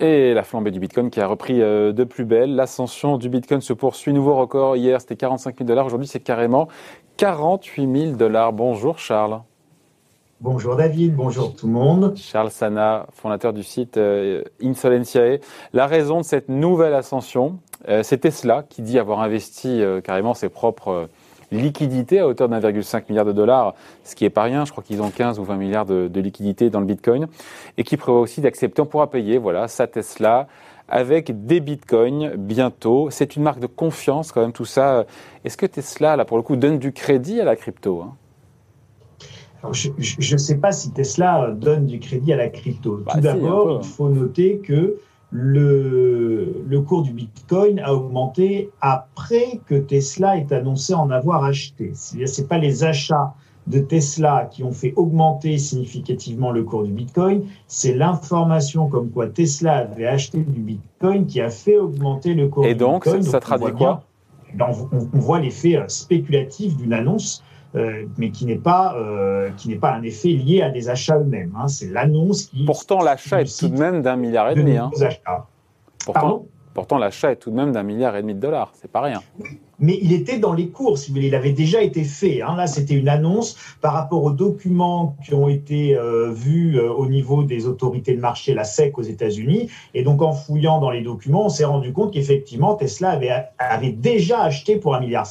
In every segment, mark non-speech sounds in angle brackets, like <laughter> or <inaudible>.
Et la flambée du Bitcoin qui a repris euh, de plus belle. L'ascension du Bitcoin se poursuit. Nouveau record. Hier, c'était 45 000 dollars. Aujourd'hui, c'est carrément 48 000 dollars. Bonjour, Charles. Bonjour David, bonjour tout le monde. Charles Sana, fondateur du site euh, Insolentiae. La raison de cette nouvelle ascension, euh, c'est Tesla qui dit avoir investi carrément ses propres liquidités à hauteur d'1,5 milliard de dollars, ce qui est pas rien. Je crois qu'ils ont 15 ou 20 milliards de, de liquidités dans le Bitcoin et qui prévoit aussi d'accepter, on pourra payer, voilà, sa Tesla avec des bitcoins bientôt. C'est une marque de confiance quand même tout ça. Est-ce que Tesla, là, pour le coup, donne du crédit à la crypto hein? Je ne sais pas si Tesla donne du crédit à la crypto. Bah, tout d'abord, il faut noter que le, le cours du Bitcoin a augmenté après que Tesla ait annoncé en avoir acheté. C'est pas les achats de Tesla qui ont fait augmenter significativement le cours du Bitcoin, c'est l'information comme quoi Tesla avait acheté du Bitcoin qui a fait augmenter le cours Et du donc, Bitcoin. Et donc, ça traduit quoi? on, on, voit l'effet euh, spéculatif d'une annonce euh, mais qui n'est pas euh, qui n'est pas un effet lié à des achats eux-mêmes. Hein. C'est l'annonce qui. Pourtant, l'achat est tout de même d'un milliard et demi. Hein. Pourtant, pourtant l'achat est tout de même d'un milliard et demi de dollars. C'est pas rien mais il était dans les cours, si Il avait déjà été fait. Hein. Là, c'était une annonce par rapport aux documents qui ont été euh, vus euh, au niveau des autorités de marché, la SEC aux États-Unis. Et donc, en fouillant dans les documents, on s'est rendu compte qu'effectivement, Tesla avait, avait déjà acheté pour 1,5 milliard.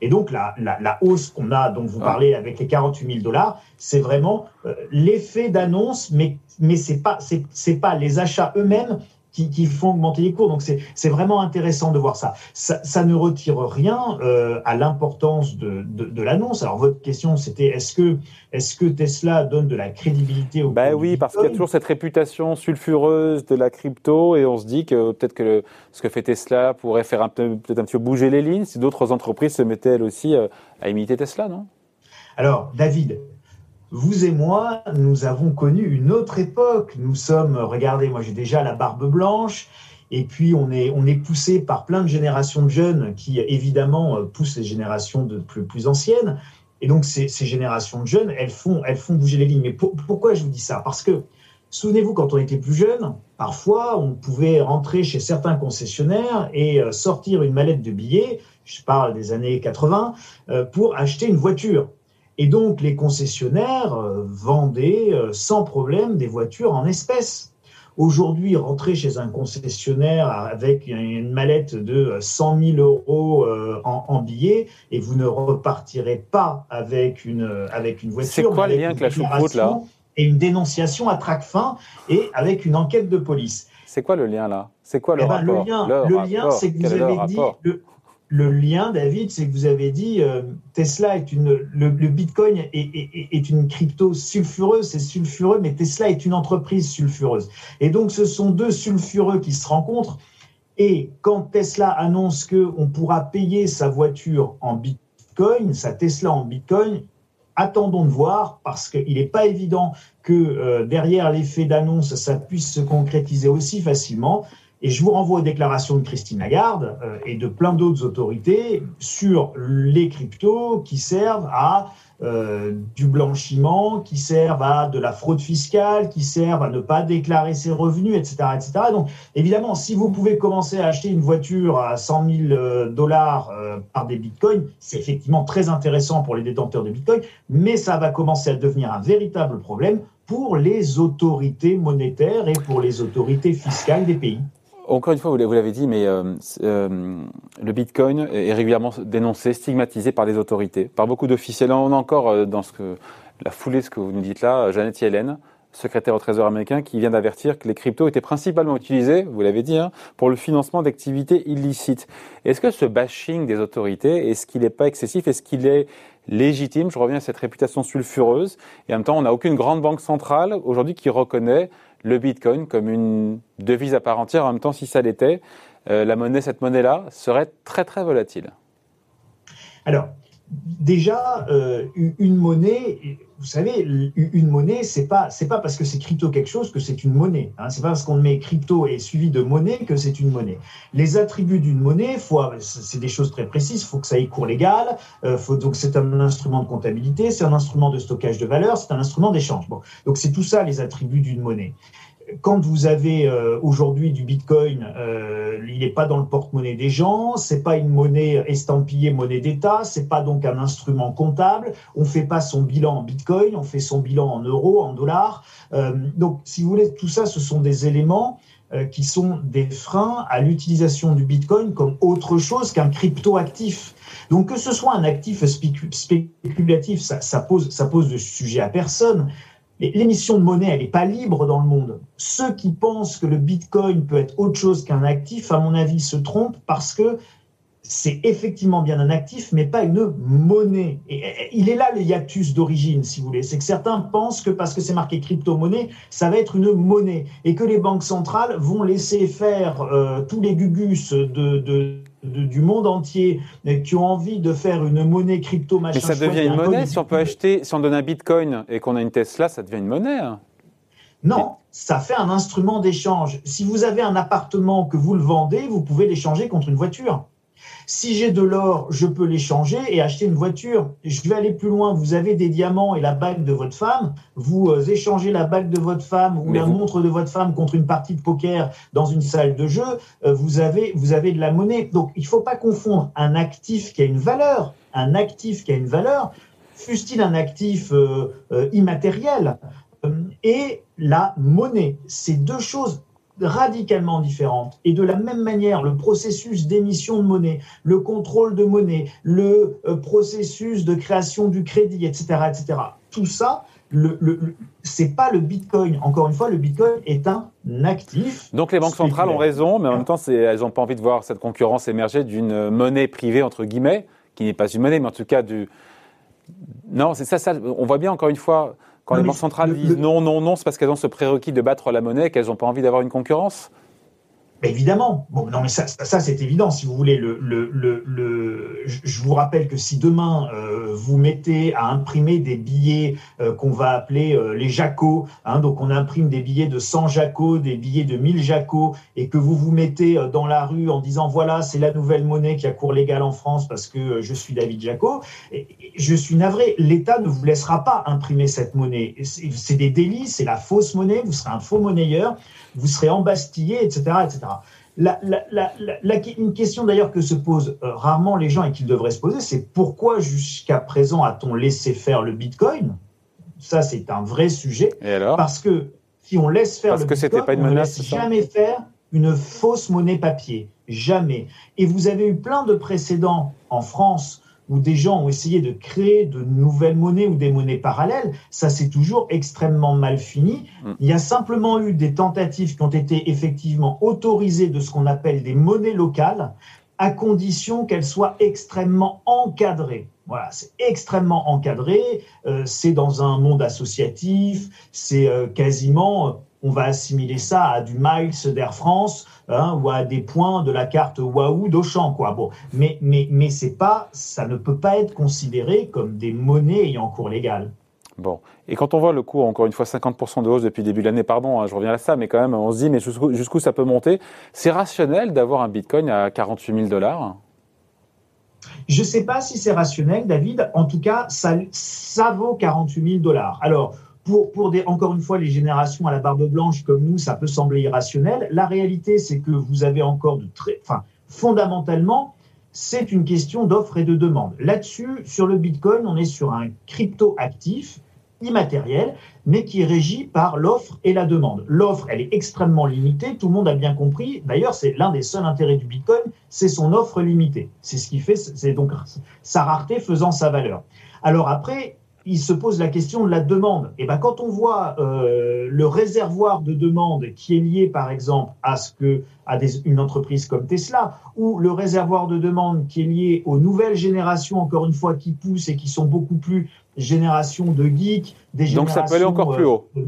Et donc, la, la, la hausse qu'on a, dont vous ah. parlez avec les 48 000 dollars, c'est vraiment euh, l'effet d'annonce, mais, mais c'est pas, c'est pas les achats eux-mêmes qui, font augmenter les cours. Donc c'est vraiment intéressant de voir ça. Ça, ne retire rien euh, à l'importance de, de, l'annonce. Alors votre question c'était est-ce que, est que Tesla donne de la crédibilité au Ben oui, parce qu'il y a toujours cette réputation sulfureuse de la crypto et on se dit que peut-être que ce que fait Tesla pourrait faire peut-être un petit peu bouger les lignes si d'autres entreprises se mettaient elles aussi euh, à imiter Tesla, non? Alors, David, vous et moi, nous avons connu une autre époque. Nous sommes, regardez, moi j'ai déjà la barbe blanche, et puis on est, on est poussé par plein de générations de jeunes qui, évidemment, euh, poussent les générations de plus, plus anciennes. Et donc ces, ces, générations de jeunes, elles font, elles font bouger les lignes. Mais pourquoi je vous dis ça? Parce que, souvenez-vous, quand on était plus jeune, parfois on pouvait rentrer chez certains concessionnaires et euh, sortir une mallette de billets, je parle des années 80, euh, pour acheter une voiture. Et donc, les concessionnaires euh, vendaient euh, sans problème des voitures en espèces. Aujourd'hui, rentrer chez un concessionnaire avec une mallette de 100 000 euros euh, en, billets et vous ne repartirez pas avec une, avec une voiture. C'est quoi le lien avec la choucroute là Et une dénonciation à trac fin et avec une enquête de police. C'est quoi le lien là? C'est quoi le eh ben, rapport? Le lien, lien c'est que vous avez dit le lien, David, c'est que vous avez dit euh, Tesla est une, le, Bitcoin est, une crypto sulfureuse, c'est sulfureux, mais Tesla est une entreprise sulfureuse. Et donc, ce sont deux sulfureux qui se rencontrent. Et quand Tesla annonce que on pourra payer sa voiture en Bitcoin, sa Tesla en Bitcoin, attendons de voir parce qu'il n'est pas évident que euh, derrière l'effet d'annonce, ça puisse se concrétiser aussi facilement. Et je vous renvoie aux déclarations de Christine Lagarde euh, et de plein d'autres autorités sur les cryptos qui servent à euh, du blanchiment, qui servent à de la fraude fiscale, qui servent à ne pas déclarer ses revenus, etc., etc. Donc, évidemment, si vous pouvez commencer à acheter une voiture à 100 000 euh, dollars par des bitcoins, c'est effectivement très intéressant pour les détenteurs de bitcoins, mais ça va commencer à devenir un véritable problème pour les autorités monétaires et pour les autorités fiscales des pays. Encore une fois, vous l'avez dit, mais euh, euh, le Bitcoin est régulièrement dénoncé, stigmatisé par les autorités, par beaucoup d'officiels. On a encore euh, dans ce que, la foulée, ce que vous nous dites là, Janet Yellen, secrétaire au Trésor américain, qui vient d'avertir que les cryptos étaient principalement utilisés, vous l'avez dit, hein, pour le financement d'activités illicites. Est-ce que ce bashing des autorités, est-ce qu'il n'est pas excessif? Est-ce qu'il est légitime? Je reviens à cette réputation sulfureuse. Et en même temps, on n'a aucune grande banque centrale aujourd'hui qui reconnaît le Bitcoin comme une devise à part entière. En même temps, si ça l'était, euh, la monnaie, cette monnaie-là, serait très très volatile. Alors, déjà, euh, une monnaie, vous savez, une monnaie, c'est pas c'est pas parce que c'est crypto quelque chose que c'est une monnaie. Hein. C'est pas parce qu'on met crypto et suivi de monnaie que c'est une monnaie. Les attributs d'une monnaie, c'est des choses très précises. Il faut que ça ait cours légal. Euh, donc c'est un instrument de comptabilité, c'est un instrument de stockage de valeur, c'est un instrument d'échange. Donc c'est tout ça les attributs d'une monnaie. Quand vous avez euh, aujourd'hui du Bitcoin, euh, il n'est pas dans le porte-monnaie des gens, c'est pas une monnaie estampillée monnaie d'État, c'est pas donc un instrument comptable. On fait pas son bilan en Bitcoin, on fait son bilan en euros, en dollars. Euh, donc, si vous voulez, tout ça, ce sont des éléments qui sont des freins à l'utilisation du Bitcoin comme autre chose qu'un crypto-actif. Donc que ce soit un actif spéculatif, ça, ça, pose, ça pose de sujet à personne. L'émission de monnaie, elle n'est pas libre dans le monde. Ceux qui pensent que le Bitcoin peut être autre chose qu'un actif, à mon avis, se trompent parce que c'est effectivement bien un actif, mais pas une monnaie. Et il est là le hiatus d'origine, si vous voulez. C'est que certains pensent que parce que c'est marqué crypto-monnaie, ça va être une monnaie et que les banques centrales vont laisser faire euh, tous les gugus de du monde entier qui ont envie de faire une monnaie crypto machin. Mais ça devient une monnaie. Si on peut acheter, si on donne un bitcoin et qu'on a une Tesla, ça devient une monnaie. Hein. Non, ça fait un instrument d'échange. Si vous avez un appartement que vous le vendez, vous pouvez l'échanger contre une voiture. Si j'ai de l'or, je peux l'échanger et acheter une voiture. Je vais aller plus loin. Vous avez des diamants et la bague de votre femme. Vous euh, échangez la bague de votre femme ou la montre de votre femme contre une partie de poker dans une salle de jeu. Euh, vous avez, vous avez de la monnaie. Donc, il ne faut pas confondre un actif qui a une valeur, un actif qui a une valeur, fût-il un actif euh, immatériel, et la monnaie. C'est deux choses radicalement différentes. Et de la même manière, le processus d'émission de monnaie, le contrôle de monnaie, le euh, processus de création du crédit, etc., etc. Tout ça, le, le, c'est pas le Bitcoin. Encore une fois, le Bitcoin est un actif. Donc les banques centrales ont raison, mais en même temps, elles n'ont pas envie de voir cette concurrence émerger d'une monnaie privée entre guillemets, qui n'est pas une monnaie, mais en tout cas du. Non, c'est ça, ça. On voit bien encore une fois quand les banques centrales disent non, non, non, c'est parce qu'elles ont ce prérequis de battre la monnaie qu'elles n'ont pas envie d'avoir une concurrence évidemment. Bon, non, mais ça, ça c'est évident. Si vous voulez, le, le, le, je vous rappelle que si demain euh, vous mettez à imprimer des billets euh, qu'on va appeler euh, les Jaco, hein, donc on imprime des billets de 100 Jaco, des billets de 1000 Jaco, et que vous vous mettez dans la rue en disant voilà, c'est la nouvelle monnaie qui a cours légal en France parce que je suis David Jaco, je suis navré. L'État ne vous laissera pas imprimer cette monnaie. C'est des délits, c'est la fausse monnaie. Vous serez un faux monnayeur vous serez embastillé, etc. etc. La, une question d'ailleurs que se posent euh, rarement les gens et qu'ils devraient se poser, c'est pourquoi jusqu'à présent a-t-on laissé faire le Bitcoin? Ça, c'est un vrai sujet. Et alors? Parce que si on laisse faire le Bitcoin, on ne laisse jamais faire une fausse monnaie papier. Jamais. Et vous avez eu plein de précédents en France où des gens ont essayé de créer de nouvelles monnaies ou des monnaies parallèles, ça c'est toujours extrêmement mal fini. Mm. Il y a simplement eu des tentatives qui ont été effectivement autorisées de ce qu'on appelle des monnaies locales, à condition qu'elles soient extrêmement encadrées. Voilà, c'est extrêmement encadré. Euh, c'est dans un monde associatif. C'est euh, quasiment on va assimiler ça à du miles d'Air France hein, ou à des points de la carte Wahoo d'Auchan, quoi. Bon, mais mais mais c'est pas, ça ne peut pas être considéré comme des monnaies ayant cours légal. Bon, et quand on voit le cours, encore une fois, 50% de hausse depuis le début de l'année, pardon, hein, je reviens à ça, mais quand même, on se dit, mais jusqu'où ça peut monter? C'est rationnel d'avoir un Bitcoin à 48 000 dollars? Je ne sais pas si c'est rationnel, David. En tout cas, ça, ça vaut 48 000 dollars. Alors, pour, encore une fois, les générations à la barbe blanche comme nous, ça peut sembler irrationnel. La réalité, c'est que vous avez encore de très, enfin, fondamentalement, c'est une question d'offre et de demande. Là-dessus, sur le Bitcoin, on est sur un crypto actif immatériel, mais qui est régi par l'offre et la demande. L'offre, elle est extrêmement limitée, tout le monde a bien compris. D'ailleurs, c'est l'un des seuls intérêts du Bitcoin, c'est son offre limitée. C'est ce qui fait, c'est donc sa rareté faisant sa valeur. Alors après, il se pose la question de la demande. Et ben, quand on voit euh, le réservoir de demande qui est lié, par exemple, à ce que à des, une entreprise comme Tesla, ou le réservoir de demande qui est lié aux nouvelles générations, encore une fois, qui poussent et qui sont beaucoup plus générations de geeks, des Donc ça peut aller encore plus haut. Euh,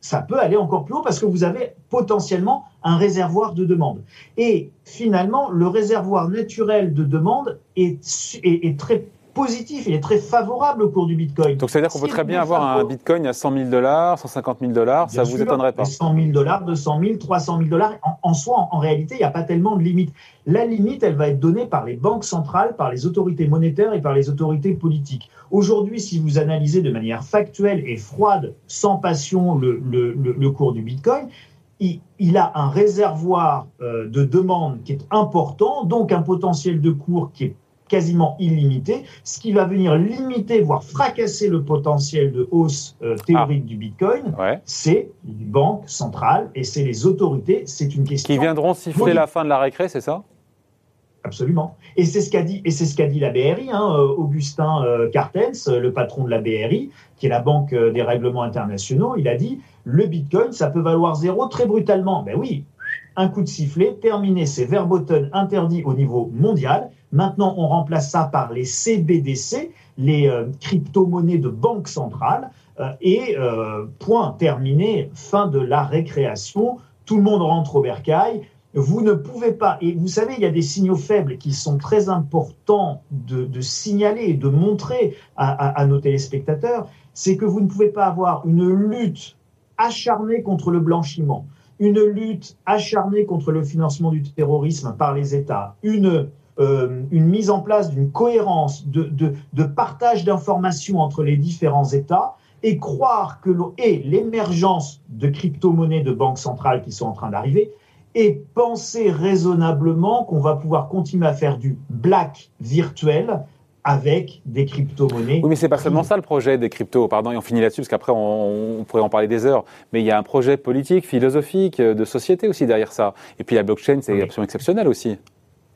ça peut aller encore plus haut parce que vous avez potentiellement un réservoir de demande. Et finalement, le réservoir naturel de demande est, est, est très positif, il est très favorable au cours du Bitcoin. Donc, c'est-à-dire qu'on peut très bien avoir un Bitcoin à 100 000 dollars, 150 000 dollars, ça ne vous étonnerait pas 100 000 dollars, 200 000, 300 000 dollars. En, soi, en, réalité, il n'y a pas tellement de limite. La limite, elle va être donnée par les banques centrales, par les autorités monétaires et par les autorités politiques. Aujourd'hui, si vous analysez de manière factuelle et froide, sans passion, le, le, cours du Bitcoin, il, il, a un réservoir euh, de demande qui est important, donc un potentiel de cours qui est quasiment illimité, ce qui va venir limiter, voire fracasser le potentiel de hausse euh, théorique ah. du Bitcoin, c'est les banques centrales et c'est les autorités. C'est une question. Qui viendront siffler la fin de la récré, c'est ça? Absolument. Et c'est ce qu'a dit, et c'est ce qu'a dit la BRI, hein, euh, Augustin euh, Cartens, le patron de la BRI, qui est la banque des règlements internationaux. Il a dit le Bitcoin, ça peut valoir zéro très brutalement. Ben oui, un coup de sifflet, terminé, c'est verboten interdit au niveau mondial. Maintenant, on remplace ça par les CBDC, les euh, crypto-monnaies de banque centrale. Euh, et euh, point terminé, fin de la récréation. Tout le monde rentre au bercail. Vous ne pouvez pas, et vous savez, il y a des signaux faibles qui sont très importants de, signaler et de montrer à nos téléspectateurs, c'est que vous ne pouvez pas avoir une lutte acharnée contre le blanchiment, une lutte acharnée contre le financement du terrorisme par les États, une euh, une mise en place d'une cohérence, de, de, partage d'informations entre les différents États et croire que l'émergence de crypto-monnaies de banques centrales qui sont en train d'arriver et penser raisonnablement qu'on va pouvoir continuer à faire du black virtuel avec des crypto-monnaies. Oui, mais c'est pas seulement ça le projet des cryptos, pardon, et on finit là-dessus parce qu'après on, pourrait en parler des heures. Mais il y a un projet politique, philosophique, de société aussi derrière ça. Et puis la blockchain, c'est absolument exceptionnel aussi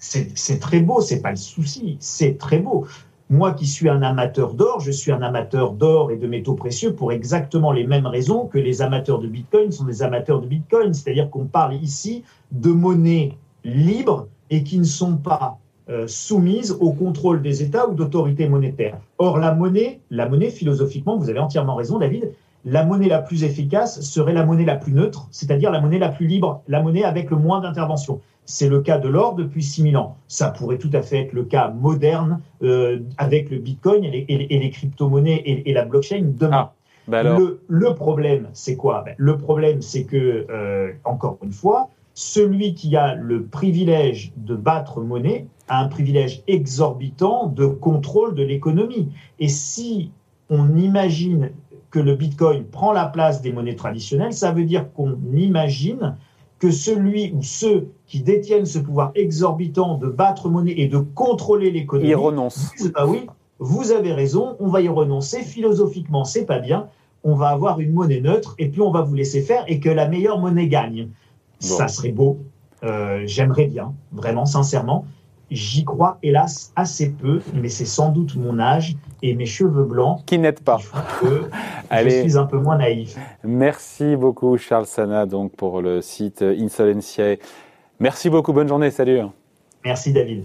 c'est très beau, c'est pas le souci, c'est très beau. Moi qui suis un amateur d'or, je suis un amateur d'or et de métaux précieux pour exactement les mêmes raisons que les amateurs de Bitcoin sont des amateurs de Bitcoin. C'est-à-dire qu'on parle ici de monnaies libres et qui ne sont pas euh, soumises au contrôle des États ou d'autorités monétaires. Or, la monnaie, la monnaie, philosophiquement, vous avez entièrement raison, David, la monnaie la plus efficace serait la monnaie la plus neutre, c'est-à-dire la monnaie la plus libre, la monnaie avec le moins d'intervention. C'est le cas de l'or depuis 6000 ans. Ça pourrait tout à fait être le cas moderne euh, avec le Bitcoin et les, crypto-monnaies et, la blockchain demain. Ah, bah le, problème, c'est quoi? Ben, Le problème, c'est que, euh, encore une fois, celui qui a le privilège de battre monnaie a un privilège exorbitant de contrôle de l'économie. Et si on imagine que le Bitcoin prend la place des monnaies traditionnelles, ça veut dire qu'on imagine que celui ou ceux qui détiennent ce pouvoir exorbitant de battre monnaie et de contrôler l'économie. Y renonce. Ah oui, vous avez raison, on va y renoncer. Philosophiquement, c'est pas bien. On va avoir une monnaie neutre et puis on va vous laisser faire et que la meilleure monnaie gagne. Ça serait beau. Euh, j'aimerais bien, vraiment, sincèrement. J'y crois, hélas, assez peu, mais c'est sans doute mon âge et mes cheveux blancs. Qui n'aident pas. <laughs> Allez. Je suis un peu moins naïf. Merci beaucoup, Charles Sana, donc, pour le site Insolentiae. Merci beaucoup, bonne journée, salut. Merci, David.